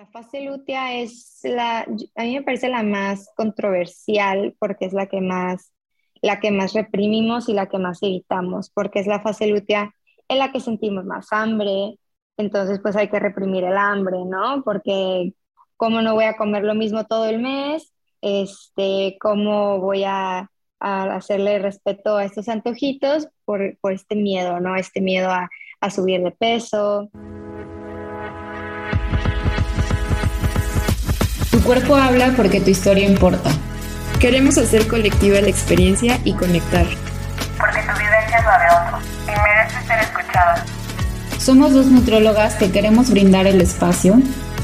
La fase lútea es la, a mí me parece la más controversial porque es la que más, la que más reprimimos y la que más evitamos, porque es la fase lútea en la que sentimos más hambre, entonces pues hay que reprimir el hambre, ¿no? Porque cómo no voy a comer lo mismo todo el mes, este, cómo voy a, hacerle respeto a estos antojitos por, por, este miedo, ¿no? Este miedo a, a subir de peso. Tu cuerpo habla porque tu historia importa. Queremos hacer colectiva la experiencia y conectar. Porque tu vivencia es la de otros y merece ser escuchada. Somos dos nutrólogas que queremos brindar el espacio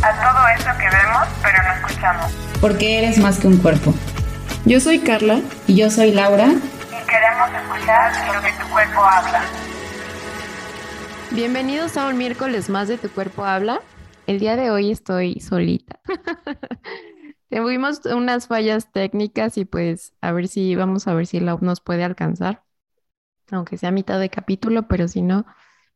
a todo eso que vemos pero no escuchamos. Porque eres más que un cuerpo. Yo soy Carla y yo soy Laura. Y queremos escuchar lo que tu cuerpo habla. Bienvenidos a un miércoles más de Tu Cuerpo Habla. El día de hoy estoy solita. Tuvimos unas fallas técnicas y pues a ver si vamos a ver si la nos puede alcanzar, aunque sea mitad de capítulo, pero si no,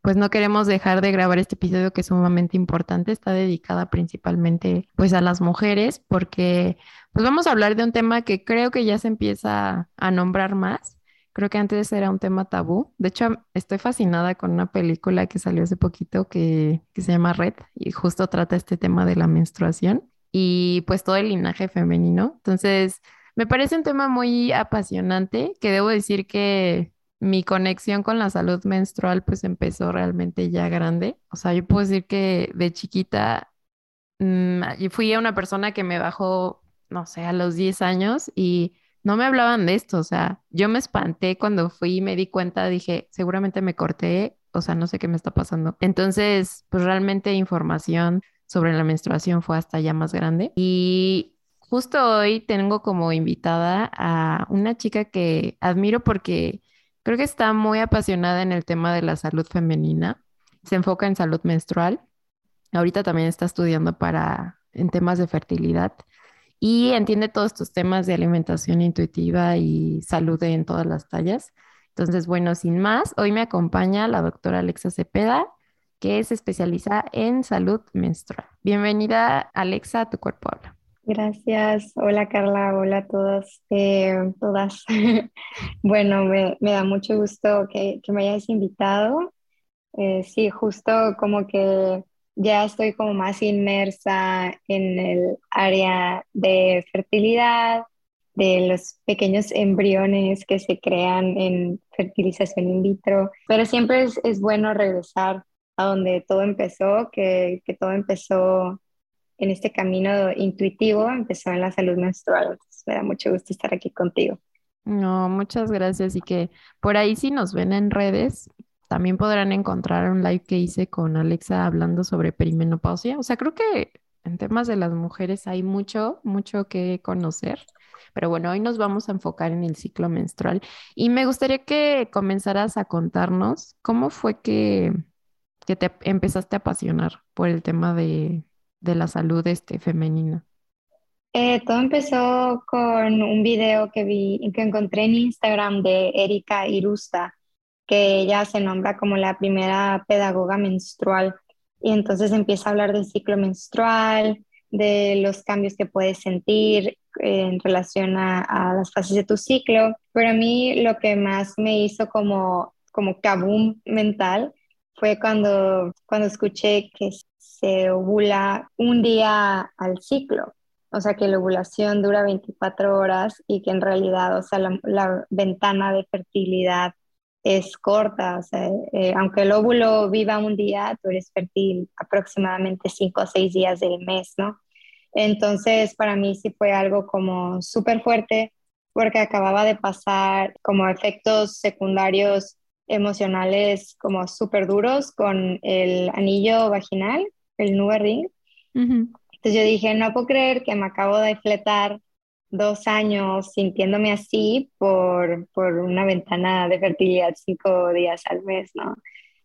pues no queremos dejar de grabar este episodio que es sumamente importante, está dedicada principalmente pues a las mujeres porque pues vamos a hablar de un tema que creo que ya se empieza a nombrar más Creo que antes era un tema tabú. De hecho, estoy fascinada con una película que salió hace poquito que, se llama Red y justo trata este tema de la menstruación y pues todo el linaje femenino. Entonces, me parece un tema muy apasionante que debo decir que mi conexión con la salud menstrual pues empezó realmente ya grande. O sea, yo puedo decir que de chiquita mmm, fui una persona que me bajó, no sé, a los 10 años y no me hablaban de esto, o sea, yo me espanté cuando fui y me di cuenta, dije, seguramente me corté, o sea, no sé qué me está pasando. Entonces, pues realmente información sobre la menstruación fue hasta ya más grande. Y justo hoy tengo como invitada a una chica que admiro porque creo que está muy apasionada en el tema de la salud femenina, se enfoca en salud menstrual. Ahorita también está estudiando para en temas de fertilidad y entiende todos estos temas de alimentación intuitiva y salud en todas las tallas. Entonces, bueno, sin más, hoy me acompaña la doctora Alexa Cepeda, que se especializa en salud menstrual. Bienvenida, Alexa, a tu cuerpo habla. Gracias. Hola Carla, hola a todos, eh, todas. bueno, me, da mucho gusto que, me hayas invitado. Eh, sí, justo como que ya estoy como más inmersa en el área de fertilidad, de los pequeños embriones que se crean en fertilización in vitro, pero siempre es, bueno regresar a donde todo empezó, que, que, todo empezó en este camino intuitivo, empezó en la salud menstrual. me da mucho gusto estar aquí contigo. No, muchas gracias y que por ahí si nos ven en redes, también podrán encontrar un live que hice con Alexa hablando sobre perimenopausia. O sea, creo que en temas de las mujeres hay mucho, mucho que conocer. Pero bueno, hoy nos vamos a enfocar en el ciclo menstrual. Y me gustaría que comenzaras a contarnos cómo fue que, que te empezaste a apasionar por el tema de, de la salud este, femenina. Eh, todo empezó con un video que vi, que encontré en Instagram de Erika Irusta que ella se nombra como la primera pedagoga menstrual. Y entonces empieza a hablar del ciclo menstrual, de los cambios que puedes sentir en relación a, las fases de tu ciclo, pero a mí lo que más me hizo como, como kaboom mental fue cuando, cuando escuché que se ovula un día al ciclo, o sea que la ovulación dura 24 horas y que en realidad, o sea, la ventana de fertilidad es corta, o sea, eh, aunque el óvulo viva un día, tú eres fértil aproximadamente cinco o seis días del mes, ¿no? Entonces, para mí sí fue algo como súper fuerte porque acababa de pasar como efectos secundarios emocionales como súper duros con el anillo vaginal, el nube ring. Entonces yo dije, no puedo creer que me acabo de fletar dos años sintiéndome así por, por una ventana de fertilidad cinco días al mes, ¿no?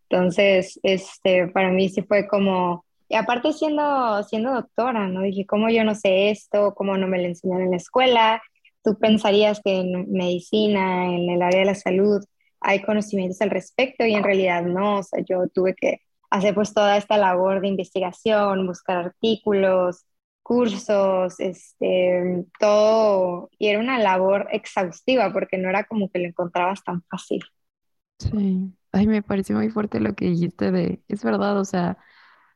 Entonces, este, para mí sí fue como, y aparte siendo, siendo doctora, ¿no? Dije, ¿cómo yo no sé esto? ¿Cómo no me lo enseñaron en la escuela? Tú pensarías que en medicina, en el área de la salud, hay conocimientos al respecto y en realidad no, o sea, yo tuve que hacer pues toda esta labor de investigación, buscar artículos, cursos, este, todo, y era una labor exhaustiva porque no era como que lo encontrabas tan fácil. Sí, ay, me pareció muy fuerte lo que dijiste de, es verdad, o sea,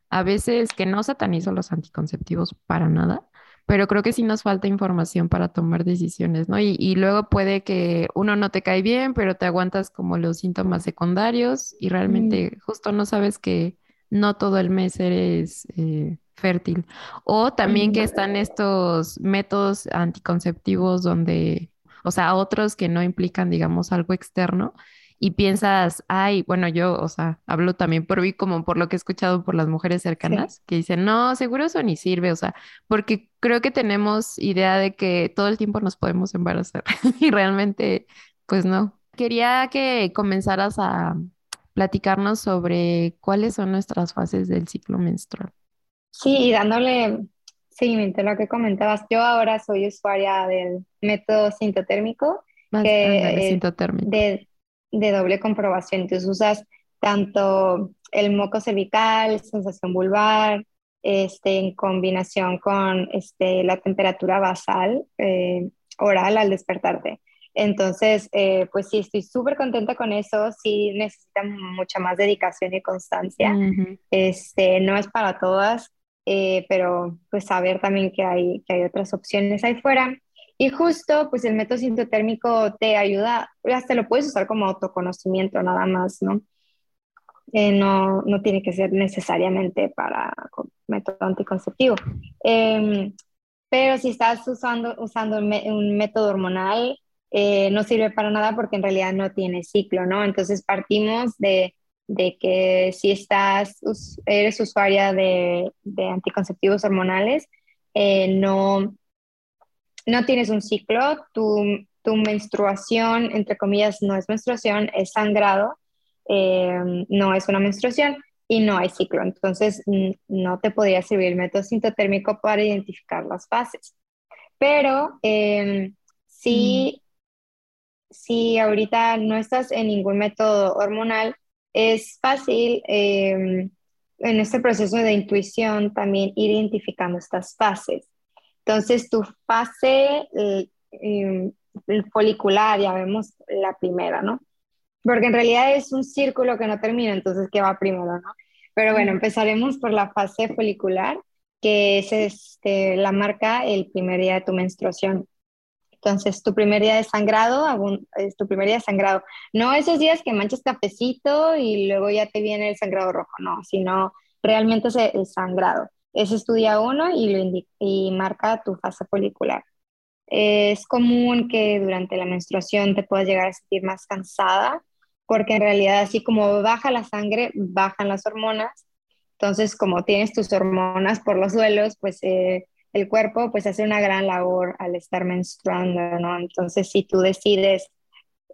a veces que no satanizo los anticonceptivos para nada, pero creo que sí nos falta información para tomar decisiones, ¿no? Y, y, luego puede que uno no te cae bien, pero te aguantas como los síntomas secundarios y realmente justo no sabes que no todo el mes eres eh, fértil. O también que están estos métodos anticonceptivos donde, o sea, otros que no implican, digamos, algo externo y piensas, ay, bueno, yo, o sea, hablo también por mí como por lo que he escuchado por las mujeres cercanas, que dicen, no, seguro eso ni sirve, o sea, porque creo que tenemos idea de que todo el tiempo nos podemos embarazar y realmente, pues no. Quería que comenzaras a platicarnos sobre cuáles son nuestras fases del ciclo menstrual. Sí, y dándole seguimiento a lo que comentabas, yo ahora soy usuaria del método sintotérmico, que, De, de doble comprobación. Entonces usas tanto el moco cervical, sensación vulvar, este, en combinación con este, la temperatura basal eh, oral al despertarte. Entonces, eh, pues sí, estoy súper contenta con eso, sí necesita mucha más dedicación y constancia. este, no es para todas, eh, pero pues saber también que hay, que hay otras opciones ahí fuera. Y justo, pues el método sintotérmico te ayuda, hasta lo puedes usar como autoconocimiento nada más, ¿no? Eh, no, no tiene que ser necesariamente para método anticonceptivo. Em, pero si estás usando, usando un método hormonal, eh, no sirve para nada porque en realidad no tiene ciclo, ¿no? Entonces partimos de, de que si estás, eres usuaria de, de anticonceptivos hormonales, eh, no, no tienes un ciclo, tu, tu, menstruación, entre comillas, no es menstruación, es sangrado, eh, no es una menstruación y no hay ciclo. Entonces, no te podría servir el método sintotérmico para identificar las fases. Pero sí, si ahorita no estás en ningún método hormonal, es fácil em, en este proceso de intuición también ir identificando estas fases. Entonces, tu fase em, folicular, ya vemos la primera, ¿no? Porque en realidad es un círculo que no termina, entonces, ¿qué va primero, no? Pero bueno, empezaremos por la fase folicular, que es este, la marca el primer día de tu menstruación. Entonces, tu primer día de sangrado es tu primer día de sangrado. No esos días que manchas cafecito y luego ya te viene el sangrado rojo, no, sino realmente es el sangrado. Ese es tu día uno y, lo y marca tu fase folicular. Es común que durante la menstruación te puedas llegar a sentir más cansada, porque en realidad así como baja la sangre, bajan las hormonas. Entonces, como tienes tus hormonas por los suelos, pues eh, el cuerpo pues hace una gran labor al estar menstruando, ¿no? Entonces, si tú decides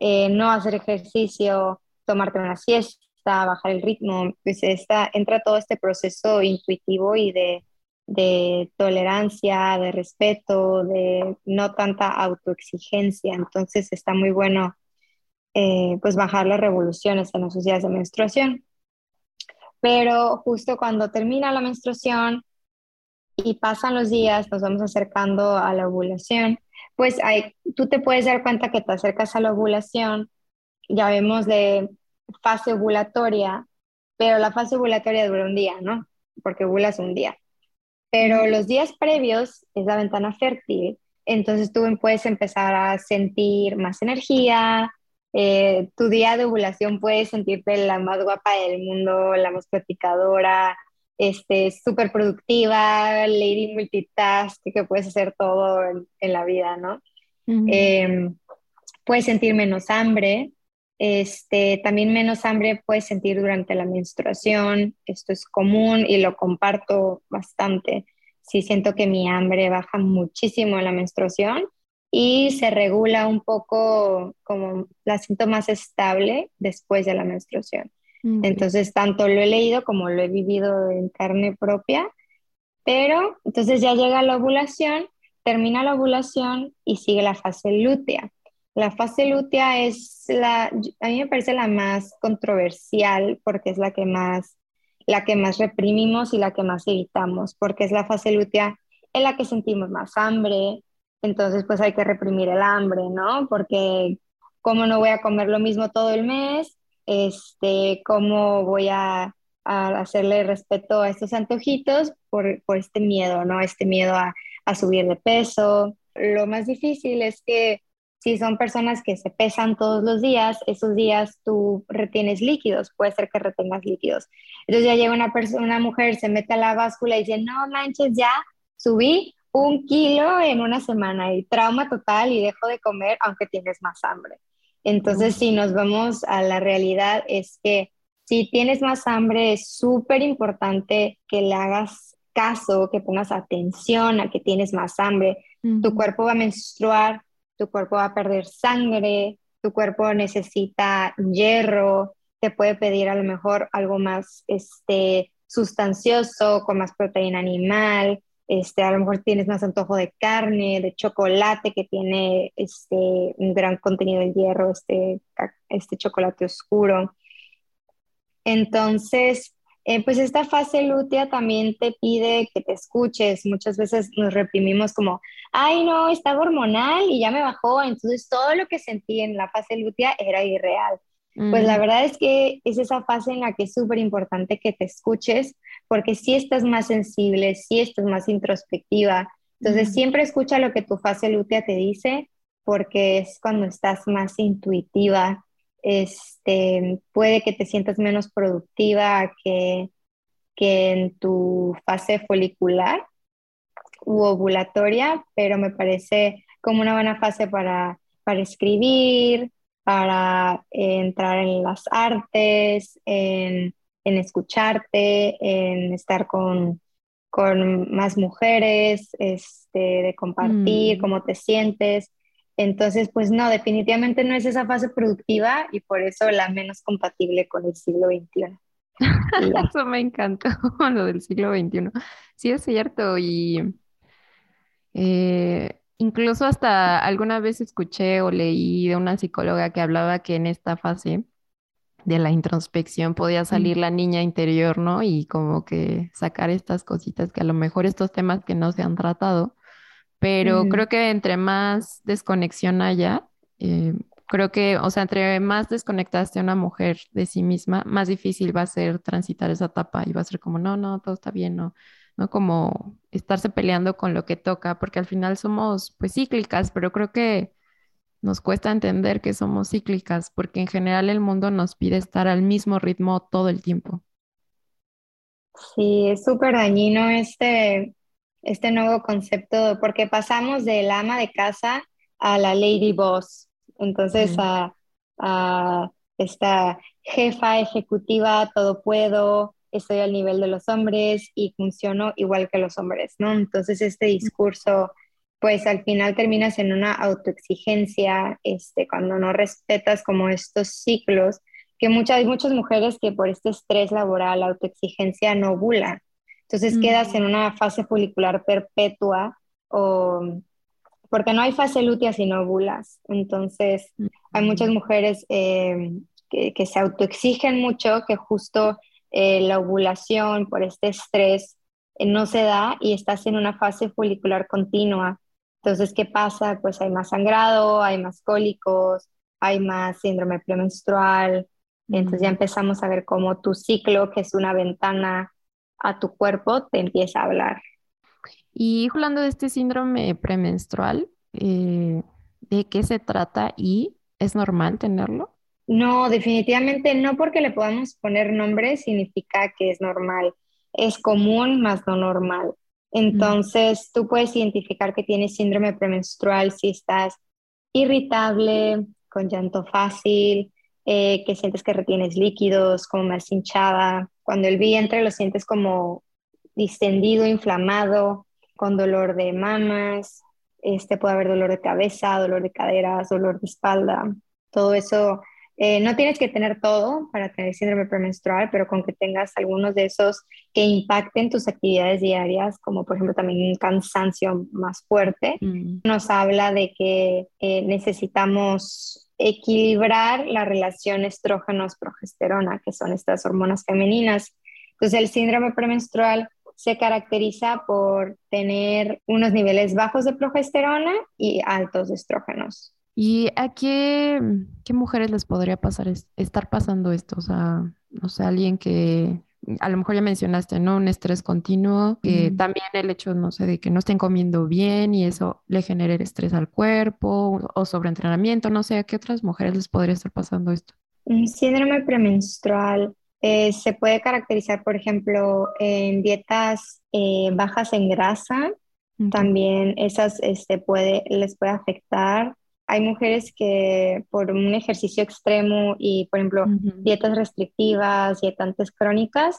eh, no hacer ejercicio, tomarte una siesta, bajar el ritmo, pues está, entra todo este proceso intuitivo y de, de tolerancia, de respeto, de no tanta autoexigencia. Entonces, está muy bueno eh, pues bajar las revoluciones en los días de menstruación. Pero justo cuando termina la menstruación, y pasan los días, nos vamos acercando a la ovulación, pues hay, tú te puedes dar cuenta que te acercas a la ovulación, ya vemos de fase ovulatoria, pero la fase ovulatoria dura un día, ¿no? Porque ovulas un día. Pero los días previos es la ventana fértil, entonces tú puedes empezar a sentir más energía, eh, tu día de ovulación puedes sentirte la más guapa del mundo, la más platicadora, este, súper productiva, lady multitask, que puedes hacer todo en, la vida, ¿no? Em, puedes sentir menos hambre, este, también menos hambre puedes sentir durante la menstruación, esto es común y lo comparto bastante. Sí siento que mi hambre baja muchísimo en la menstruación y se regula un poco como la siento más estable después de la menstruación. Entonces, tanto lo he leído como lo he vivido en carne propia, pero entonces ya llega la ovulación, termina la ovulación y sigue la fase lútea. La fase lútea es la, a mí me parece la más controversial porque es la que más la que más reprimimos y la que más evitamos, porque es la fase lútea en la que sentimos más hambre, entonces pues hay que reprimir el hambre, ¿no? Porque cómo no voy a comer lo mismo todo el mes, este, cómo voy a, hacerle respeto a estos antojitos por, por, este miedo, ¿no? Este miedo a, a subir de peso. Lo más difícil es que si son personas que se pesan todos los días, esos días tú retienes líquidos, puede ser que retengas líquidos. Entonces ya llega una una mujer, se mete a la báscula y dice, no manches, ya subí un kilo en una semana y trauma total y dejo de comer aunque tienes más hambre. Entonces, si nos vamos a la realidad, es que si tienes más hambre, es súper importante que le hagas caso, que pongas atención a que tienes más hambre. Tu cuerpo va a menstruar, tu cuerpo va a perder sangre, tu cuerpo necesita hierro, te puede pedir a lo mejor algo más este, sustancioso, con más proteína animal, este, a lo mejor tienes más antojo de carne, de chocolate que tiene este, un gran contenido de hierro, este, este chocolate oscuro. Entonces, eh, pues esta fase lútea también te pide que te escuches. Muchas veces nos reprimimos como, ay no, estaba hormonal y ya me bajó. Entonces todo lo que sentí en la fase lútea era irreal. Pues la verdad es que es esa fase en la que es súper importante que te escuches porque si estás más sensible, si estás más introspectiva. Entonces siempre escucha lo que tu fase lútea te dice porque es cuando estás más intuitiva, este, puede que te sientas menos productiva que, que en tu fase folicular u ovulatoria, pero me parece como una buena fase para, para escribir, para entrar en las artes, en, en escucharte, en estar con, con más mujeres, este, de compartir mm. cómo te sientes. Entonces, pues no, definitivamente no es esa fase productiva y por eso la menos compatible con el siglo XXI. eso me encantó, lo del siglo XXI. Sí, es cierto. Y eh, incluso hasta alguna vez escuché o leí de una psicóloga que hablaba que en esta fase de la introspección podía salir la niña interior, ¿no? Y como que sacar estas cositas que a lo mejor estos temas que no se han tratado pero creo que entre más desconexión haya, eh, creo que, o sea, entre más desconectaste a una mujer de sí misma, más difícil va a ser transitar esa etapa y va a ser como, no, no, todo está bien, no, no como estarse peleando con lo que toca, porque al final somos pues cíclicas, pero creo que nos cuesta entender que somos cíclicas, porque en general el mundo nos pide estar al mismo ritmo todo el tiempo. Sí, es súper dañino este, este nuevo concepto, porque pasamos del ama de casa a la lady boss, entonces a, a, esta jefa ejecutiva, todo puedo, estoy al nivel de los hombres y funciono igual que los hombres, ¿no? Entonces este discurso, pues al final terminas en una autoexigencia, este, cuando no respetas como estos ciclos, que muchas, hay muchas mujeres que por este estrés laboral, autoexigencia, no ovulan. Entonces quedas en una fase folicular perpetua o porque no hay fase lútea sin ovulas. Entonces hay muchas mujeres eh, que, se autoexigen mucho, que justo eh, la ovulación por este estrés eh, no se da y estás en una fase folicular continua. Entonces, ¿qué pasa? Pues hay más sangrado, hay más cólicos, hay más síndrome premenstrual. Entonces ya empezamos a ver cómo tu ciclo, que es una ventana a tu cuerpo te empieza a hablar. Y hablando de este síndrome premenstrual, eh, ¿de qué se trata y es normal tenerlo? No, definitivamente no porque le podamos poner nombre significa que es normal. Es común, más no normal. Entonces, tú puedes identificar que tienes síndrome premenstrual si estás irritable, con llanto fácil, eh, que sientes que retienes líquidos, como más hinchada, cuando el vientre lo sientes como distendido, inflamado, con dolor de mamas, este, puede haber dolor de cabeza, dolor de caderas, dolor de espalda, todo eso. Eh, no tienes que tener todo para tener síndrome premenstrual, pero con que tengas algunos de esos que impacten tus actividades diarias, como por ejemplo también un cansancio más fuerte, mm. nos habla de que eh, necesitamos equilibrar la relación estrógenos-progesterona, que son estas hormonas femeninas. Entonces, el síndrome premenstrual se caracteriza por tener unos niveles bajos de progesterona y altos de estrógenos. ¿Y a qué, qué mujeres les podría pasar estar pasando esto? O sea, no sé, alguien que a lo mejor ya mencionaste, ¿no? Un estrés continuo, que también el hecho, no sé, de que no estén comiendo bien y eso le genere estrés al cuerpo o sobreentrenamiento, no sé, ¿a qué otras mujeres les podría estar pasando esto? Un síndrome premenstrual eh, se puede caracterizar, por ejemplo, en dietas eh, bajas en grasa, también esas este, puede, les puede afectar. Hay mujeres que por un ejercicio extremo y, por ejemplo, dietas restrictivas, dietantes crónicas,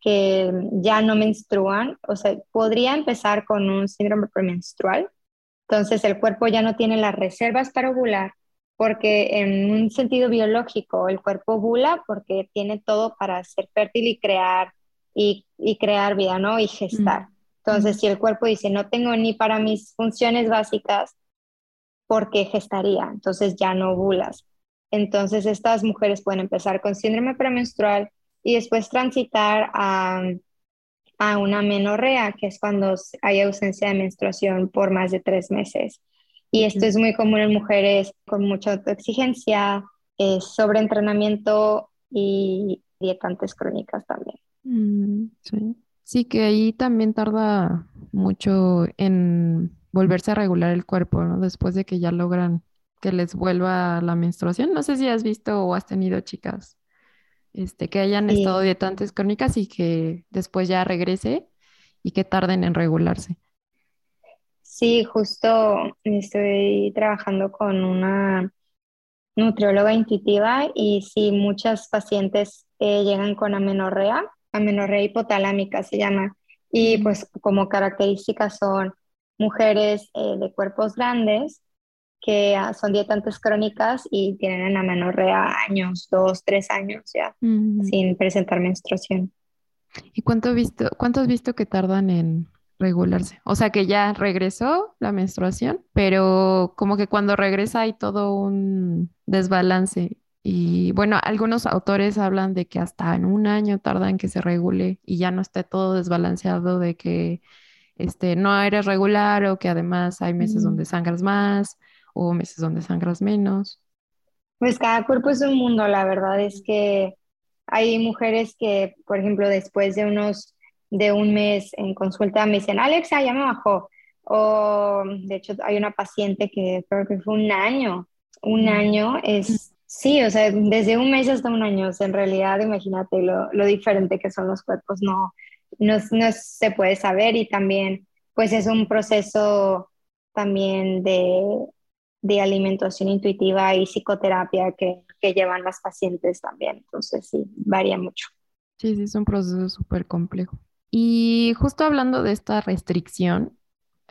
que ya no menstruan, o sea, podría empezar con un síndrome premenstrual. Entonces, el cuerpo ya no tiene las reservas para ovular porque en un sentido biológico el cuerpo ovula porque tiene todo para ser fértil y crear y, y crear vida, ¿no? Y gestar. Entonces, si el cuerpo dice, no tengo ni para mis funciones básicas, ¿por qué gestaría? Entonces ya no ovulas. Entonces, estas mujeres pueden empezar con síndrome premenstrual y después transitar a, a una menorrea, que es cuando hay ausencia de menstruación por más de tres meses. Y esto es muy común en mujeres con mucha autoexigencia, eh, sobreentrenamiento y dietantes crónicas también. Mm, sí. sí, que ahí también tarda mucho en volverse a regular el cuerpo, ¿no? Después de que ya logran que les vuelva la menstruación. No sé si has visto o has tenido chicas este, que hayan estado dietantes crónicas y que después ya regrese y que tarden en regularse. Sí, justo estoy trabajando con una nutrióloga intuitiva y sí, muchas pacientes eh, llegan con amenorrea, amenorrea hipotalámica se llama, y pues como características son mujeres eh, de cuerpos grandes que ah, son dietantes crónicas y tienen amenorrea años, dos, tres años ya, sin presentar menstruación. ¿Y cuánto, visto, cuánto has visto que tardan en regularse. O sea que ya regresó la menstruación, pero como que cuando regresa hay todo un desbalance. Y bueno, algunos autores hablan de que hasta en un año tardan que se regule y ya no esté todo desbalanceado de que este, no eres regular o que además hay meses donde sangras más o meses donde sangras menos. Pues cada cuerpo es un mundo, la verdad es que hay mujeres que, por ejemplo, después de unos de un mes en consulta me dicen, Alexa, ya me bajó. O de hecho hay una paciente que creo que fue un año. Un mm. año es, sí, o sea, desde un mes hasta un año. en realidad, imagínate lo, lo, diferente que son los cuerpos, no, no, no se puede saber y también, pues es un proceso también de, de alimentación intuitiva y psicoterapia que, que llevan las pacientes también. Entonces, sí, varía mucho. Sí, sí, es un proceso súper complejo. Y justo hablando de esta restricción,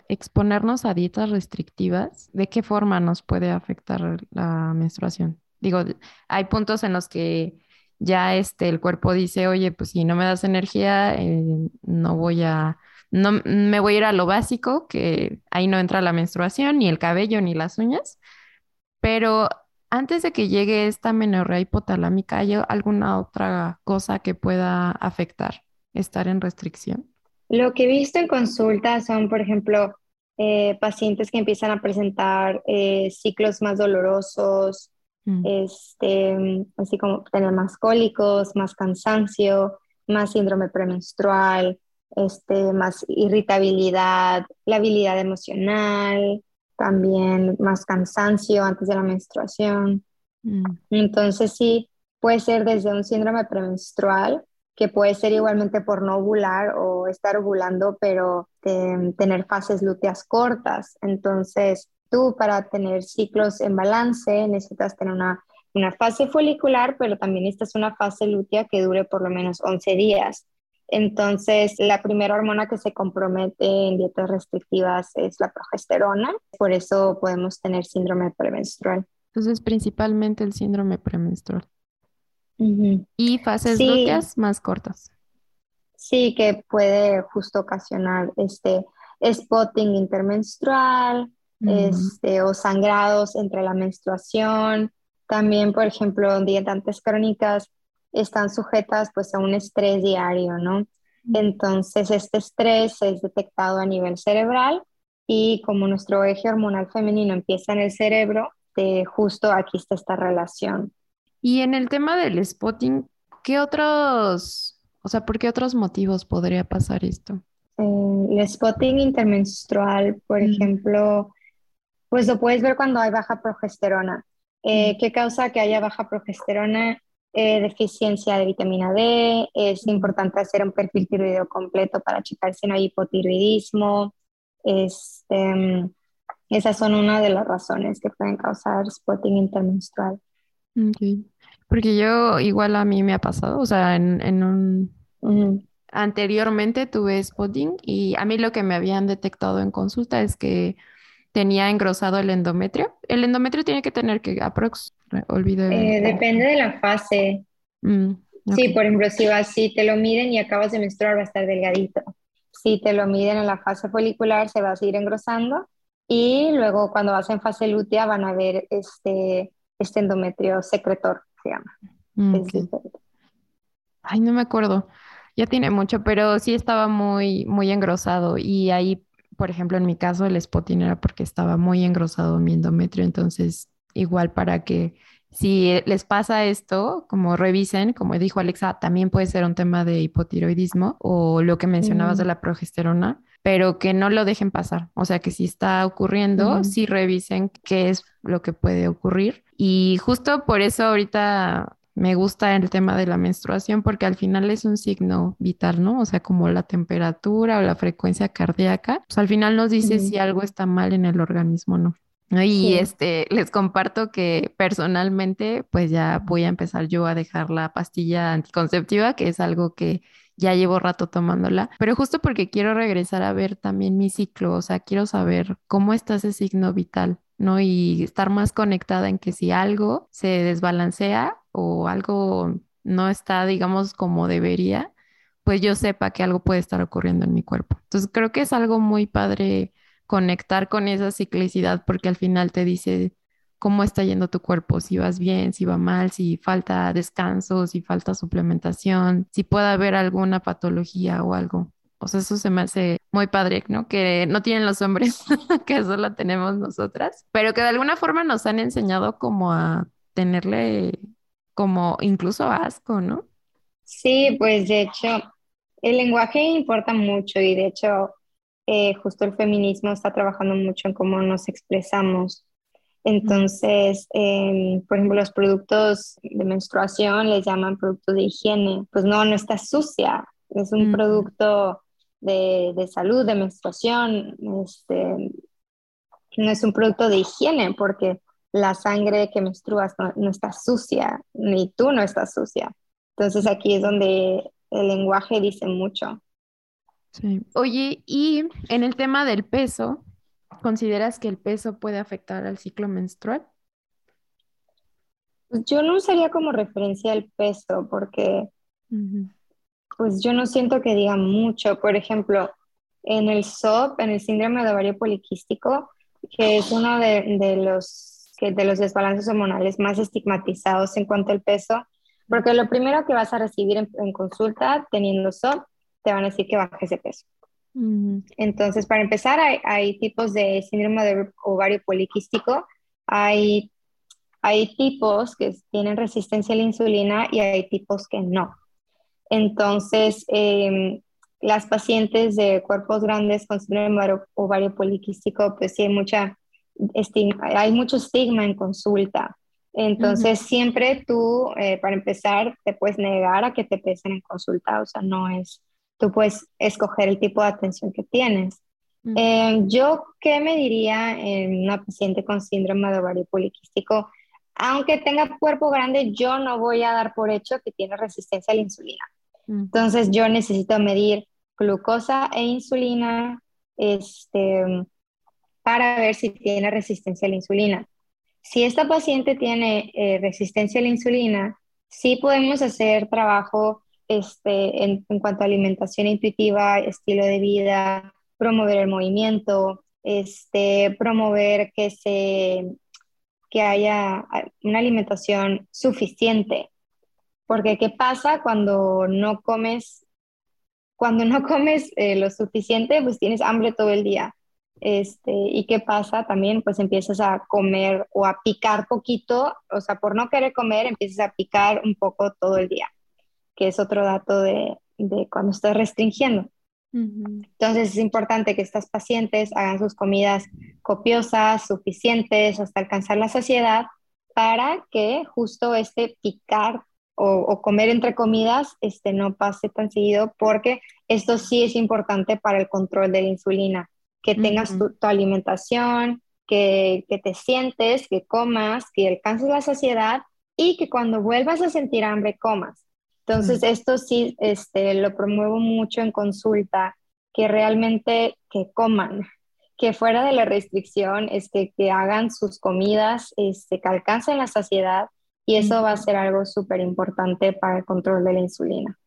exponernos a dietas restrictivas, ¿de qué forma nos puede afectar la menstruación? Digo, hay puntos en los que ya este, el cuerpo dice, oye, pues si no me das energía, eh, no voy a, no me voy a ir a lo básico, que ahí no entra la menstruación, ni el cabello, ni las uñas. Pero antes de que llegue esta menorrea hipotalámica, ¿hay alguna otra cosa que pueda afectar? estar en restricción? Lo que he visto en consulta son, por ejemplo, eh, pacientes que empiezan a presentar eh, ciclos más dolorosos, mm. este, así como tener más cólicos, más cansancio, más síndrome premenstrual, este, más irritabilidad, la habilidad emocional, también más cansancio antes de la menstruación. Mm. Entonces sí, puede ser desde un síndrome premenstrual que puede ser igualmente por no ovular o estar ovulando, pero tener fases lúteas cortas. Entonces, tú para tener ciclos en balance necesitas tener una, una fase folicular, pero también esta es una fase lútea que dure por lo menos 11 días. Entonces, la primera hormona que se compromete en dietas restrictivas es la progesterona, por eso podemos tener síndrome premenstrual. Entonces, principalmente el síndrome premenstrual. Y fases lúteas más cortas. Sí, que puede justo ocasionar este spotting intermenstrual, este, o sangrados entre la menstruación. También, por ejemplo, dietantes crónicas están sujetas pues a un estrés diario, ¿no? Entonces, este estrés es detectado a nivel cerebral y como nuestro eje hormonal femenino empieza en el cerebro, de justo aquí está esta relación. Y en el tema del spotting, ¿qué otros, o sea, por qué otros motivos podría pasar esto? Eh, el spotting intermenstrual, por ejemplo, pues lo puedes ver cuando hay baja progesterona. Eh, ¿Qué causa que haya baja progesterona? Eh, deficiencia de vitamina D, es importante hacer un perfil tiroideo completo para checar si no hay hipotiroidismo. Este, esas son una de las razones que pueden causar spotting intermenstrual. Porque yo igual a mí me ha pasado, o sea, en, un... Anteriormente tuve spotting y a mí lo que me habían detectado en consulta es que tenía engrosado el endometrio. El endometrio tiene que tener que aprox, olvidé. Eh, depende de la fase. Mm, sí, por ejemplo, si, vas, si te lo miden y acabas de menstruar va a estar delgadito. Si te lo miden en la fase folicular se va a seguir engrosando y luego cuando vas en fase lútea van a ver este, este endometrio secretor, se llama. Mm, Ay, no me acuerdo. Ya tiene mucho, pero sí estaba muy, muy engrosado y ahí por ejemplo, en mi caso el spotting era porque estaba muy engrosado mi endometrio, entonces igual para que si les pasa esto, como revisen, como dijo Alexa, también puede ser un tema de hipotiroidismo o lo que mencionabas de mm. la progesterona, pero que no lo dejen pasar. O sea, que si está ocurriendo, sí revisen qué es lo que puede ocurrir. Y justo por eso ahorita me gusta el tema de la menstruación porque al final es un signo vital, ¿no? O sea, como la temperatura o la frecuencia cardíaca, pues al final nos dice si algo está mal en el organismo, ¿no? Y este, les comparto que personalmente, pues ya voy a empezar yo a dejar la pastilla anticonceptiva, que es algo que ya llevo rato tomándola, pero justo porque quiero regresar a ver también mi ciclo, o sea, quiero saber cómo está ese signo vital, ¿no? Y estar más conectada en que si algo se desbalancea o algo no está, digamos, como debería, pues yo sepa que algo puede estar ocurriendo en mi cuerpo. Entonces creo que es algo muy padre conectar con esa ciclicidad porque al final te dice cómo está yendo tu cuerpo, si vas bien, si va mal, si falta descanso, si falta suplementación, si puede haber alguna patología o algo. O sea, eso se me hace muy padre, ¿no? Que no tienen los hombres, que eso lo tenemos nosotras, pero que de alguna forma nos han enseñado como a tenerle como incluso asco, ¿no? Sí, pues de hecho, el lenguaje importa mucho y de hecho, eh, justo el feminismo está trabajando mucho en cómo nos expresamos. Entonces, em, por ejemplo, los productos de menstruación les llaman productos de higiene. Pues no, no está sucia. Es un producto de, de, salud, de menstruación. Este, no es un producto de higiene porque la sangre que menstruas no, está sucia, ni tú no estás sucia. Entonces aquí es donde el lenguaje dice mucho. Sí. Oye, y en el tema del peso, ¿consideras que el peso puede afectar al ciclo menstrual? Pues yo no usaría como referencia el peso porque pues yo no siento que diga mucho. Por ejemplo, en el SOP, en el síndrome de ovario poliquístico, que es uno de, de los que de los desbalances hormonales más estigmatizados en cuanto al peso, porque lo primero que vas a recibir en, consulta teniendo SOP, te van a decir que bajes de peso. Entonces, para empezar, hay, tipos de síndrome de ovario poliquístico, hay, hay tipos que tienen resistencia a la insulina y hay tipos que no. Entonces, em, las pacientes de cuerpos grandes con síndrome de ovario poliquístico, pues sí hay mucha hay mucho estigma en consulta. Entonces, siempre tú, eh, para empezar, te puedes negar a que te pesen en consulta, o sea, no es, tú puedes escoger el tipo de atención que tienes. Eh, yo, ¿qué me diría en una paciente con síndrome de ovario poliquístico? Aunque tenga cuerpo grande, yo no voy a dar por hecho que tiene resistencia a la insulina. Entonces, yo necesito medir glucosa e insulina, este, para ver si tiene resistencia a la insulina. Si esta paciente tiene eh, resistencia a la insulina, sí podemos hacer trabajo este, en, cuanto a alimentación intuitiva, estilo de vida, promover el movimiento, este, promover que, se, que haya una alimentación suficiente. Porque ¿qué pasa cuando no comes, cuando no comes eh, lo suficiente, pues tienes hambre todo el día. Este, ¿y qué pasa? También pues empiezas a comer o a picar poquito, o sea, por no querer comer, empiezas a picar un poco todo el día, que es otro dato de, de cuando estás restringiendo. Entonces es importante que estas pacientes hagan sus comidas copiosas, suficientes, hasta alcanzar la saciedad, para que justo este picar o, comer entre comidas este, no pase tan seguido, porque esto sí es importante para el control de la insulina, que tengas tu, alimentación, que, que te sientes, que comas, que alcances la saciedad y que cuando vuelvas a sentir hambre comas. Entonces, esto sí este, lo promuevo mucho en consulta, que realmente que coman, que fuera de la restricción, este, que hagan sus comidas, este, que alcancen la saciedad y eso va a ser algo súper importante para el control de la insulina.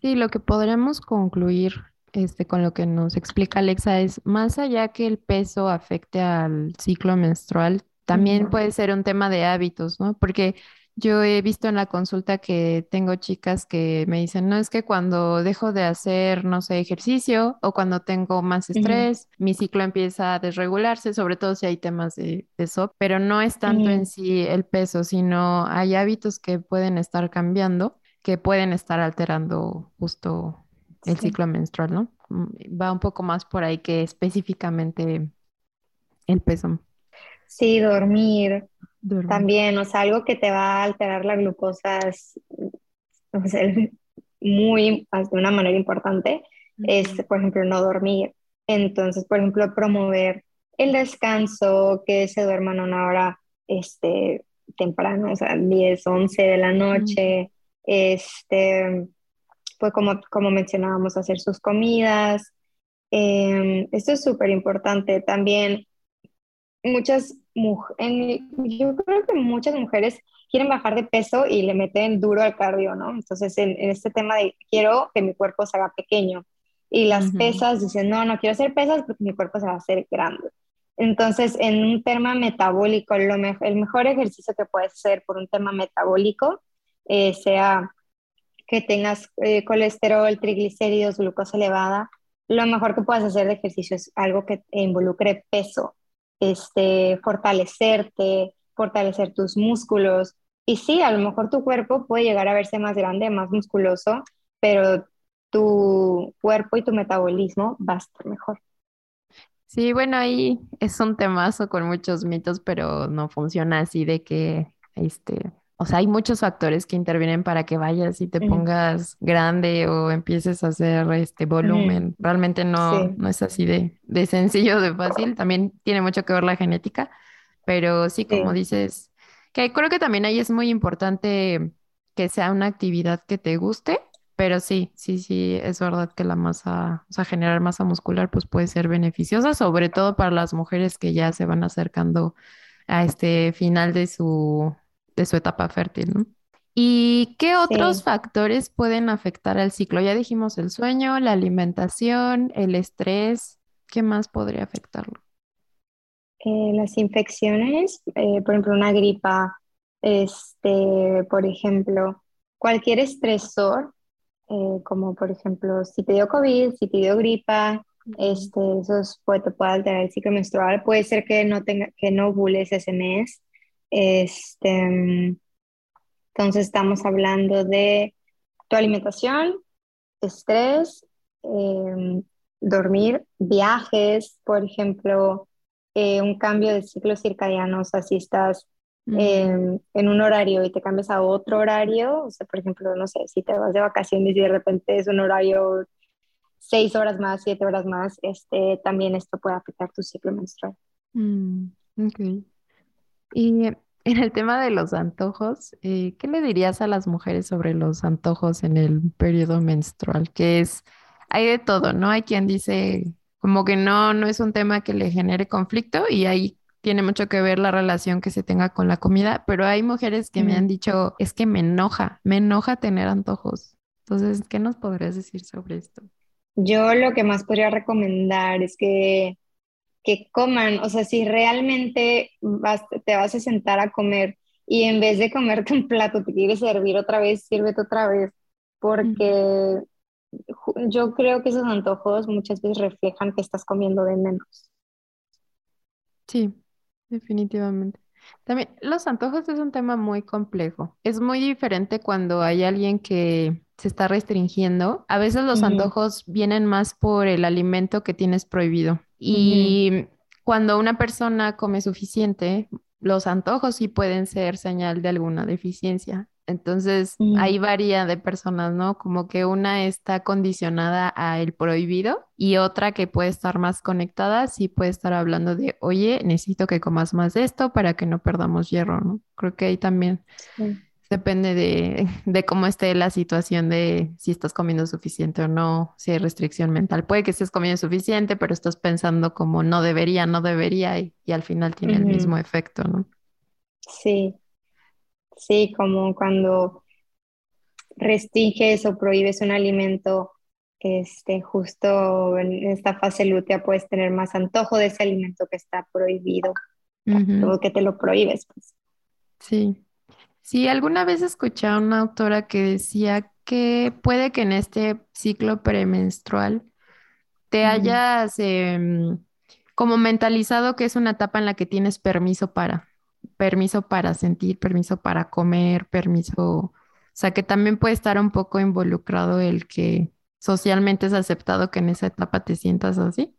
Sí, lo que podremos concluir este, con lo que nos explica Alexa es, más allá que el peso afecte al ciclo menstrual, también puede ser un tema de hábitos, ¿no? Porque yo he visto en la consulta que tengo chicas que me dicen, no es que cuando dejo de hacer, no sé, ejercicio o cuando tengo más estrés, mi ciclo empieza a desregularse, sobre todo si hay temas de eso, pero no es tanto en sí el peso, sino hay hábitos que pueden estar cambiando, que pueden estar alterando justo el ciclo menstrual, ¿no? Mm, va un poco más por ahí que específicamente el peso. Sí, dormir, también, o sea, algo que te va a alterar la glucosa es, muy, de una manera importante, es, por ejemplo, no dormir. Entonces, por ejemplo, promover el descanso, que se duerman una hora este, temprano, o sea, 10, 11 de la noche, este, pues como, como mencionábamos, hacer sus comidas. Em, esto es súper importante. También muchas yo creo que muchas mujeres quieren bajar de peso y le meten duro al cardio, ¿no? Entonces, en, este tema de quiero que mi cuerpo se haga pequeño y las pesas dicen, no, no quiero hacer pesas porque mi cuerpo se va a hacer grande. Entonces, en un tema metabólico, lo el mejor ejercicio que puedes hacer por un tema metabólico, eh, sea que tengas eh, colesterol, triglicéridos, glucosa elevada, lo mejor que puedes hacer de ejercicio es algo que involucre peso este, fortalecerte, fortalecer tus músculos. Y sí, a lo mejor tu cuerpo puede llegar a verse más grande, más musculoso, pero tu cuerpo y tu metabolismo va a estar mejor. Sí, bueno, ahí es un temazo con muchos mitos, pero no funciona así de que este, o sea, hay muchos factores que intervienen para que vayas y te pongas grande o empieces a hacer este volumen. Realmente no, no es así de, de sencillo, de fácil. También tiene mucho que ver la genética, pero sí, como dices, que creo que también ahí es muy importante que sea una actividad que te guste, pero sí, sí, sí, es verdad que la masa, o sea, generar masa muscular, pues puede ser beneficiosa, sobre todo para las mujeres que ya se van acercando a este final de su de su etapa fértil, ¿no? ¿Y qué otros factores pueden afectar al ciclo? Ya dijimos el sueño, la alimentación, el estrés. ¿Qué más podría afectarlo? Eh, las infecciones, eh, por ejemplo, una gripa, este, por ejemplo, cualquier estresor, eh, como por ejemplo, si te dio COVID, si te dio gripa, este, eso puede, te puede alterar el ciclo menstrual. Puede ser que no tenga, que no ovules ese mes. Este, entonces estamos hablando de tu alimentación, estrés, em, dormir, viajes, por ejemplo, eh, un cambio de ciclo circadiano, o sea, si estás en un horario y te cambias a otro horario, o sea, por ejemplo, no sé, si te vas de vacaciones y de repente es un horario seis horas más, siete horas más, este, también esto puede afectar tu ciclo menstrual. Mm, ok. Y en el tema de los antojos, eh, ¿qué le dirías a las mujeres sobre los antojos en el periodo menstrual? Que es, hay de todo, ¿no? Hay quien dice como que no, no es un tema que le genere conflicto y ahí tiene mucho que ver la relación que se tenga con la comida, pero hay mujeres que me han dicho, es que me enoja, me enoja tener antojos. Entonces, ¿qué nos podrías decir sobre esto? Yo lo que más podría recomendar es que que coman, o sea, si realmente vas, te vas a sentar a comer y en vez de comerte un plato, te quieres servir otra vez, sírvete otra vez, porque yo creo que esos antojos muchas veces reflejan que estás comiendo de menos. Sí, definitivamente. También los antojos es un tema muy complejo. Es muy diferente cuando hay alguien que se está restringiendo. A veces los antojos vienen más por el alimento que tienes prohibido. Y cuando una persona come suficiente, los antojos sí pueden ser señal de alguna deficiencia. Entonces, ahí varía de personas, ¿no? Como que una está condicionada a el prohibido y otra que puede estar más conectada, sí puede estar hablando de, oye, necesito que comas más de esto para que no perdamos hierro, ¿no? Creo que ahí también depende de, de, cómo esté la situación de si estás comiendo suficiente o no, si hay restricción mental. Puede que estés comiendo suficiente, pero estás pensando como no debería, no debería y, al final tiene el mismo efecto, ¿no? Sí, Sí, como cuando restringes o prohíbes un alimento, este, justo en esta fase lútea puedes tener más antojo de ese alimento que está prohibido, o que te lo prohíbes. Pues. Sí. Sí, alguna vez escuché a una autora que decía que puede que en este ciclo premenstrual te hayas em, como mentalizado que es una etapa en la que tienes permiso para permiso para sentir, permiso para comer, permiso, o sea, que también puede estar un poco involucrado el que socialmente es aceptado que en esa etapa te sientas así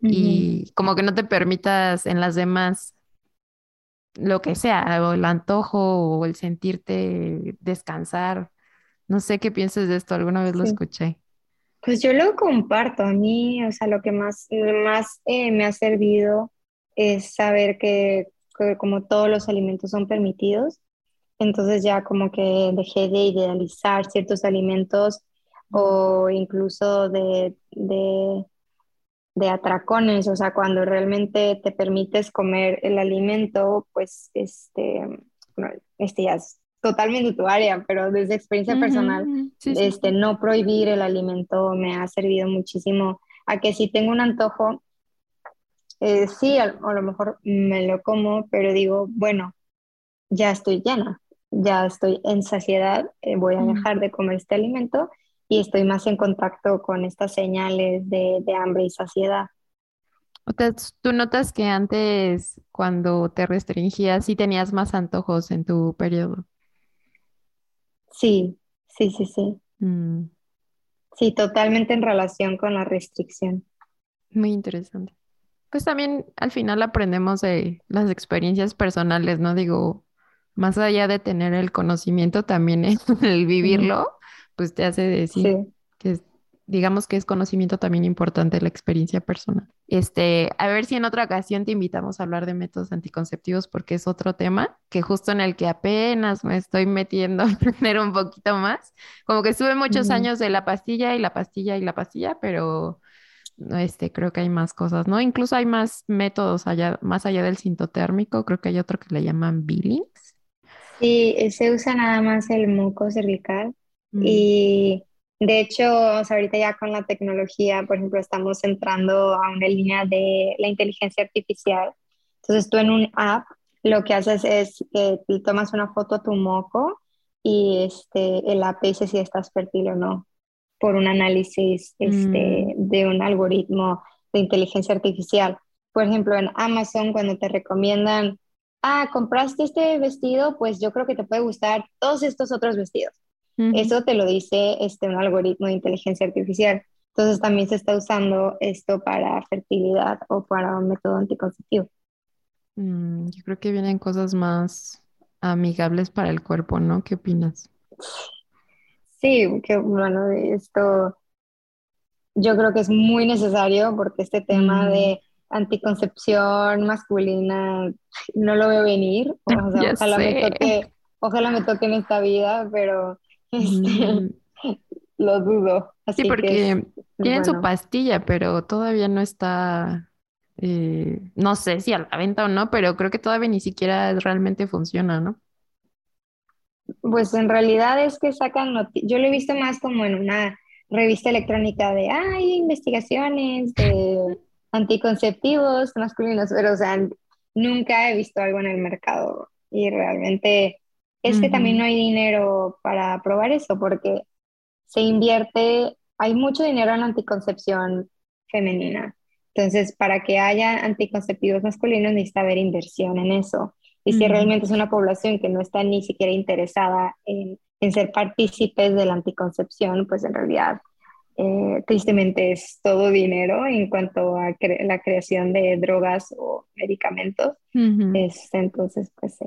y como que no te permitas en las demás lo que sea, o el antojo o el sentirte descansar. No sé qué piensas de esto, alguna vez lo escuché. Pues yo lo comparto, a mí, o sea, lo que más, más eh, me ha servido es saber que como todos los alimentos son permitidos, entonces ya como que dejé de idealizar ciertos alimentos o incluso de, de, de, atracones, o sea, cuando realmente te permites comer el alimento, pues este, este ya es totalmente tu área, pero desde experiencia personal, este, no prohibir el alimento me ha servido muchísimo a que si tengo un antojo, eh, sí, a, lo mejor me lo como, pero digo, bueno, ya estoy llena, ya estoy en saciedad, eh, voy a dejar de comer este alimento y estoy más en contacto con estas señales de, hambre y saciedad. ¿Tú notas que antes, cuando te restringías, sí tenías más antojos en tu periodo? Sí, sí, sí, sí. Mm. Sí, totalmente en relación con la restricción. Muy interesante pues también al final aprendemos de las experiencias personales, ¿no? Digo, más allá de tener el conocimiento, también el vivirlo, pues te hace decir que digamos que es conocimiento también importante la experiencia personal. Este, a ver si en otra ocasión te invitamos a hablar de métodos anticonceptivos porque es otro tema que justo en el que apenas me estoy metiendo a aprender un poquito más. Como que estuve muchos años de la pastilla y la pastilla y la pastilla, pero este, creo que hay más cosas, ¿no? Incluso hay más métodos allá, más allá del sintotérmico, creo que hay otro que le llaman Billings. Sí, se usa nada más el muco cervical mm. y de hecho, ahorita ya con la tecnología, por ejemplo, estamos entrando a una línea de la inteligencia artificial. Entonces tú en un app lo que haces es que tomas una foto a tu moco y este, el app dice si estás fértil o no por un análisis este, mm. de un algoritmo de inteligencia artificial. Por ejemplo, en Amazon, cuando te recomiendan, ah, compraste este vestido, pues yo creo que te puede gustar todos estos otros vestidos. Eso te lo dice este, un algoritmo de inteligencia artificial. Entonces también se está usando esto para fertilidad o para un método anticonceptivo. Mm, yo creo que vienen cosas más amigables para el cuerpo, ¿no? ¿Qué opinas? Sí, que bueno, esto yo creo que es muy necesario porque este tema de anticoncepción masculina no lo veo venir. ojalá, me toque, ojalá me toque en esta vida, pero este, lo dudo. sí, porque tienen su pastilla, pero todavía no está, eh, no sé si a la venta o no, pero creo que todavía ni siquiera realmente funciona, ¿no? Pues en realidad es que sacan noticias. Yo lo he visto más como en una revista electrónica de, hay investigaciones de anticonceptivos masculinos, pero o sea, nunca he visto algo en el mercado y realmente es que también no hay dinero para probar eso porque se invierte, hay mucho dinero en la anticoncepción femenina. Entonces, para que haya anticonceptivos masculinos necesita haber inversión en eso. Y si realmente es una población que no está ni siquiera interesada en, en ser partícipes de la anticoncepción, pues en realidad eh, tristemente es todo dinero en cuanto a la creación de drogas o medicamentos. Este, entonces, pues sí,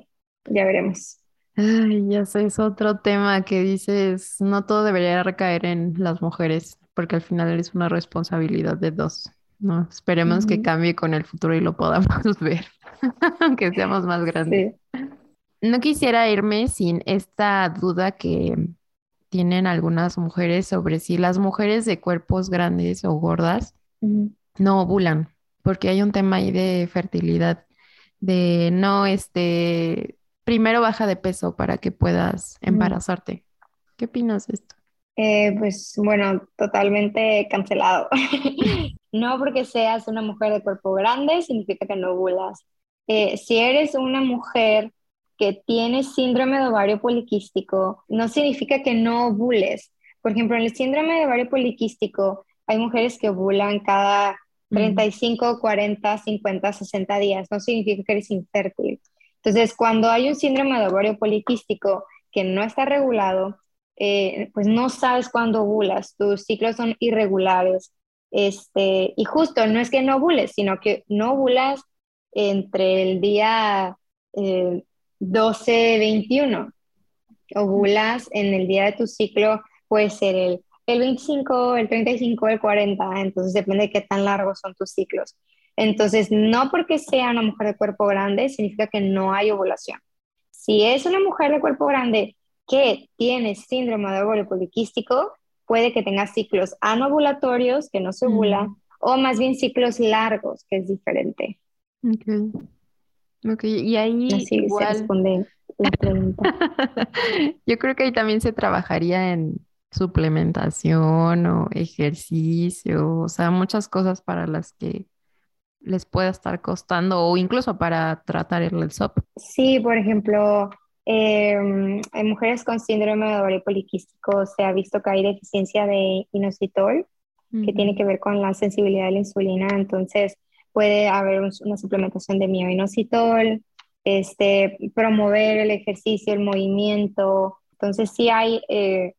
ya veremos. Ay, ya sé, es otro tema que dices, no todo debería recaer en las mujeres, porque al final es una responsabilidad de dos, ¿no? Esperemos que cambie con el futuro y lo podamos ver, aunque seamos más grandes. No quisiera irme sin esta duda que tienen algunas mujeres sobre si las mujeres de cuerpos grandes o gordas no ovulan, porque hay un tema ahí de fertilidad, de no, este, primero baja de peso para que puedas embarazarte. ¿Qué opinas de esto? Eh, pues bueno, totalmente cancelado. no porque seas una mujer de cuerpo grande significa que no ovulas. Eh, si eres una mujer que tienes síndrome de ovario poliquístico no significa que no ovules. Por ejemplo, en el síndrome de ovario poliquístico hay mujeres que ovulan cada 35, 40, 50, 60 días. No significa que eres infértil. Entonces, cuando hay un síndrome de ovario poliquístico que no está regulado, eh, pues no sabes cuándo ovulas, tus ciclos son irregulares. Este, y justo no es que no ovules, sino que no ovulas entre el día eh, 12, 21. Ovulas en el día de tu ciclo, puede ser el, el 25, el 35, el 40, entonces depende de qué tan largos son tus ciclos. Entonces, no porque sea una mujer de cuerpo grande significa que no hay ovulación. Si es una mujer de cuerpo grande que tiene síndrome de ovario poliquístico, puede que tenga ciclos anovulatorios, que no se ovulan, o más bien ciclos largos, que es diferente. Okay. Ok, y ahí igual... responde la pregunta. Yo creo que ahí también se trabajaría en suplementación o ejercicio, o sea, muchas cosas para las que les pueda estar costando o incluso para tratar el SOP. Sí, por ejemplo, em, en mujeres con síndrome de ovario poliquístico se ha visto que hay deficiencia de inositol, que tiene que ver con la sensibilidad de la insulina, entonces puede haber una suplementación de mioinositol, este, promover el ejercicio, el movimiento. Entonces, sí hay eh,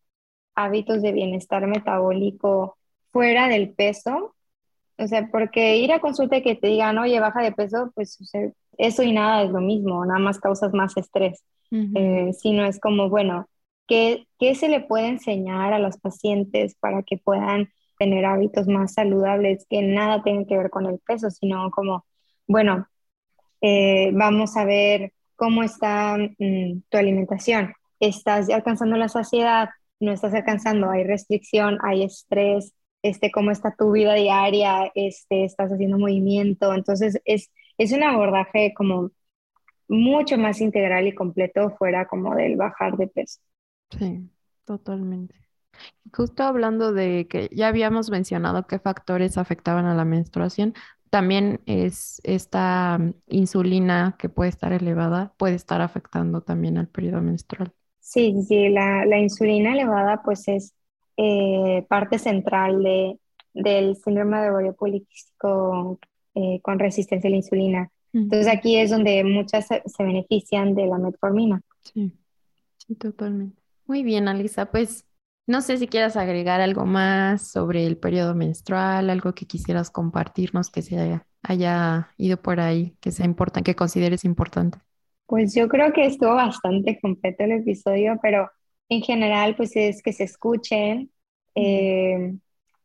hábitos de bienestar metabólico fuera del peso. O sea, porque ir a consulta y que te digan, oye, baja de peso, pues eso y nada es lo mismo, nada más causas más estrés. Eh, sino es como, bueno, ¿qué, ¿qué se le puede enseñar a los pacientes para que puedan tener hábitos más saludables que nada tienen que ver con el peso, sino como, bueno, eh, vamos a ver cómo está mm, tu alimentación. ¿Estás alcanzando la saciedad? ¿No estás alcanzando? ¿Hay restricción? ¿Hay estrés? Este, ¿Cómo está tu vida diaria? Este, ¿Estás haciendo movimiento? Entonces, es, es un abordaje como mucho más integral y completo fuera como del bajar de peso. Sí, totalmente. Justo hablando de que ya habíamos mencionado qué factores afectaban a la menstruación, también es esta mm, insulina que puede estar elevada, puede estar afectando también al periodo menstrual. Sí, sí, la, la insulina elevada pues es eh, parte central de, del síndrome de ovario poliquístico eh, con resistencia a la insulina. Entonces aquí es donde muchas se, se benefician de la metformina. Sí, sí, totalmente. Muy bien, Alisa, pues no sé si quieras agregar algo más sobre el periodo menstrual, algo que quisieras compartirnos que se haya, ido por ahí, que sea importante, que consideres importante. Pues yo creo que estuvo bastante completo el episodio, pero en general pues es que se escuchen eh,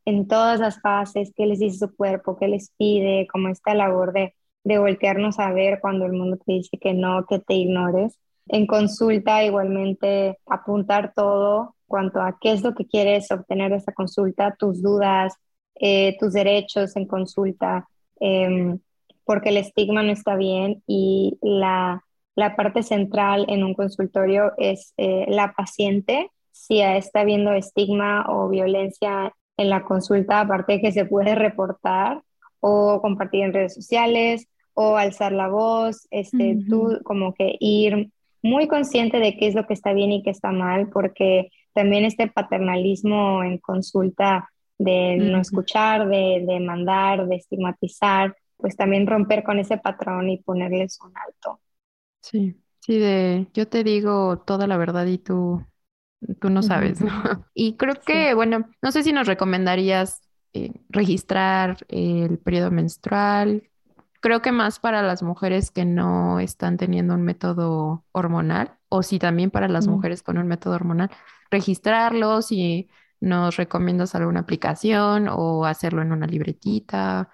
en todas las fases, qué les dice su cuerpo, qué les pide, como esta labor de, de voltearnos a ver cuando el mundo te dice que no, que te ignores. En consulta igualmente apuntar todo cuanto a qué es lo que quieres obtener de esta consulta, tus dudas, eh, tus derechos en consulta, em, porque el estigma no está bien y la, la parte central en un consultorio es eh, la paciente, si está habiendo estigma o violencia en la consulta, aparte de que se puede reportar o compartir en redes sociales o alzar la voz, este, tú como que ir muy consciente de qué es lo que está bien y qué está mal, porque también este paternalismo en consulta de no escuchar, de, de mandar, de estigmatizar, pues también romper con ese patrón y ponerles un alto. Sí, sí, de yo te digo toda la verdad y tú, tú no sabes, ¿no? Y creo que, bueno, no sé si nos recomendarías eh, registrar el periodo menstrual. Creo que más para las mujeres que no están teniendo un método hormonal, o si también para las mujeres con un método hormonal, registrarlo, si nos recomiendas alguna aplicación o hacerlo en una libretita,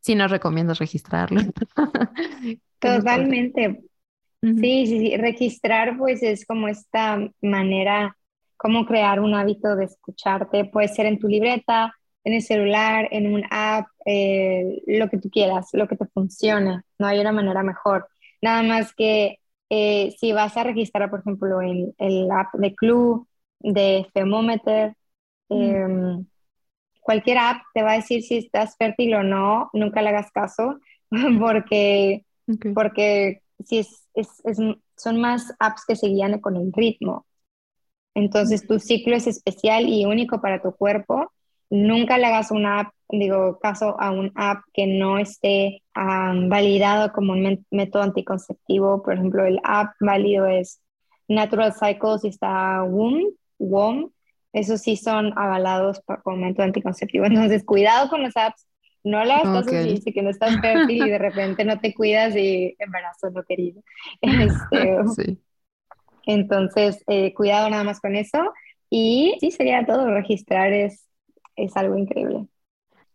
si nos recomiendas registrarlo. Totalmente. Sí, sí, sí. Registrar pues es como esta manera, como crear un hábito de escucharte. Puede ser en tu libreta, en el celular, en un app, eh, lo que tú quieras, lo que te funcione. No hay una manera mejor. Nada más que eh, si vas a registrar, por ejemplo, en el app de Club, de Thermometer, em, cualquier app te va a decir si estás fértil o no, nunca le hagas caso, porque, porque si es, es, son más apps que se guían con el ritmo. Entonces, tu ciclo es especial y único para tu cuerpo nunca le hagas una app, digo, caso a un app que no esté validado como un método anticonceptivo. Por ejemplo, el app válido es Natural Cycles y está WOM, WOM. Esos sí son avalados como método anticonceptivo. Entonces, cuidado con las apps. No hagas caso si dice que no estás fértil y de repente no te cuidas y embarazo no querido. Este, sí. Entonces, eh, cuidado nada más con eso. Y sí, sería todo. Registrar es es algo increíble.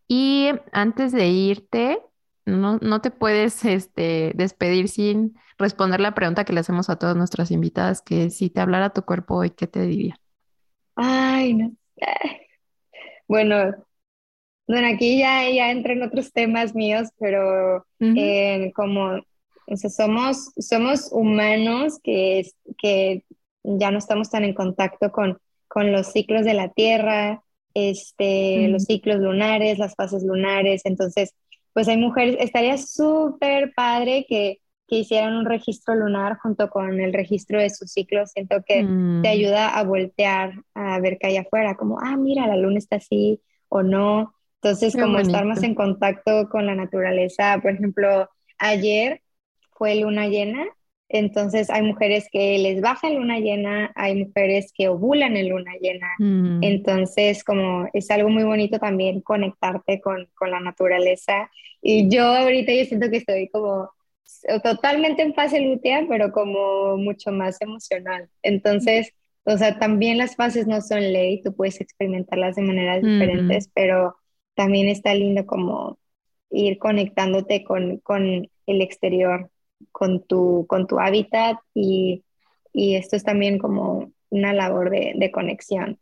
Y antes de irte, no, no te puedes este, despedir sin responder la pregunta que le hacemos a todas nuestras invitadas, que si te hablara tu cuerpo hoy, ¿qué te diría? Ay, no Bueno, bueno, aquí ya, ya entran otros temas míos, pero eh, como o somos, somos humanos que, que ya no estamos tan en contacto con, con los ciclos de la Tierra, este, los ciclos lunares, las fases lunares. Entonces, pues hay mujeres, estaría súper padre que, que, hicieran un registro lunar junto con el registro de sus ciclos. Siento que te mm. ayuda a voltear a ver qué hay afuera, como, ah, mira, la luna está así o no. Entonces, como estar más en contacto con la naturaleza. Por ejemplo, ayer fue luna llena entonces hay mujeres que les baja luna llena, hay mujeres que ovulan en luna llena. Mm. Entonces como es algo muy bonito también conectarte con, con, la naturaleza. Y yo ahorita yo siento que estoy como totalmente en fase lútea, pero como mucho más emocional. Entonces, o sea, también las fases no son ley, tú puedes experimentarlas de maneras diferentes, pero también está lindo como ir conectándote con, con el exterior con tu, con tu hábitat y, esto es también como una labor de, conexión.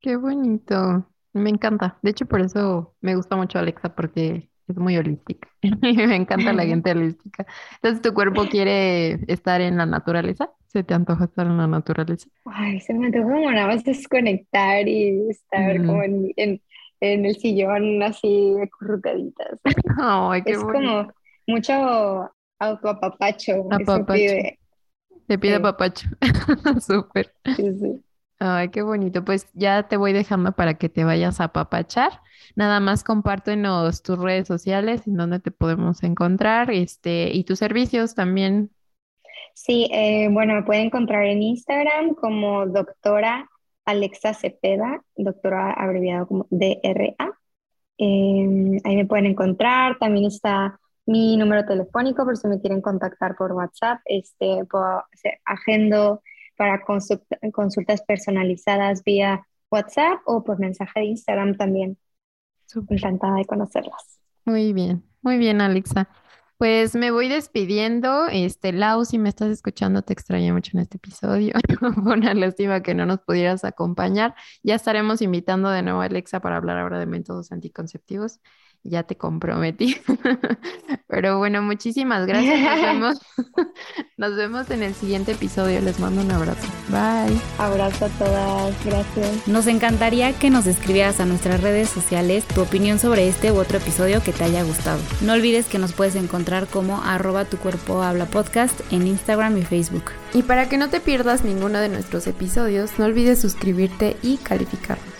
Qué bonito, me encanta. De hecho, por eso me gusta mucho Alexa porque es muy holística. me encanta la gente holística. Entonces, ¿tu cuerpo quiere estar en la naturaleza? ¿Se te antoja estar en la naturaleza? Ay, se me antoja como nada más desconectar y estar como en, el sillón así acurrucaditas. Ay, qué es como mucho Autoapapacho. Apapacho. Te pide apapacho. Súper. Sí, sí. Ay, qué bonito. Pues ya te voy dejando para que te vayas a apapachar. Nada más compártenos tus redes sociales en donde te podemos encontrar este, y tus servicios también. Sí, eh, bueno, me pueden encontrar en Instagram como doctora Alexa Cepeda, doctora abreviado como DRA. Em, ahí me pueden encontrar. También está mi número telefónico por si me quieren contactar por WhatsApp. Este, puedo agendo para consultas personalizadas vía WhatsApp o por mensaje de Instagram también. Súper encantada de conocerlas. Muy bien, muy bien, Alexa. Pues me voy despidiendo. Este, Lau, si me estás escuchando, te extrañé mucho en este episodio. Una lástima que no nos pudieras acompañar. Ya estaremos invitando de nuevo a Alexa para hablar ahora de métodos anticonceptivos. Ya te comprometí. Pero bueno, muchísimas gracias. Nos vemos, nos vemos en el siguiente episodio. Les mando un abrazo. Bye. Abrazo a todas. Gracias. Nos encantaría que nos escribieras a nuestras redes sociales tu opinión sobre este u otro episodio que te haya gustado. No olvides que nos puedes encontrar como arroba tu cuerpo habla podcast en Instagram y Facebook. Y para que no te pierdas ninguno de nuestros episodios, no olvides suscribirte y calificarnos.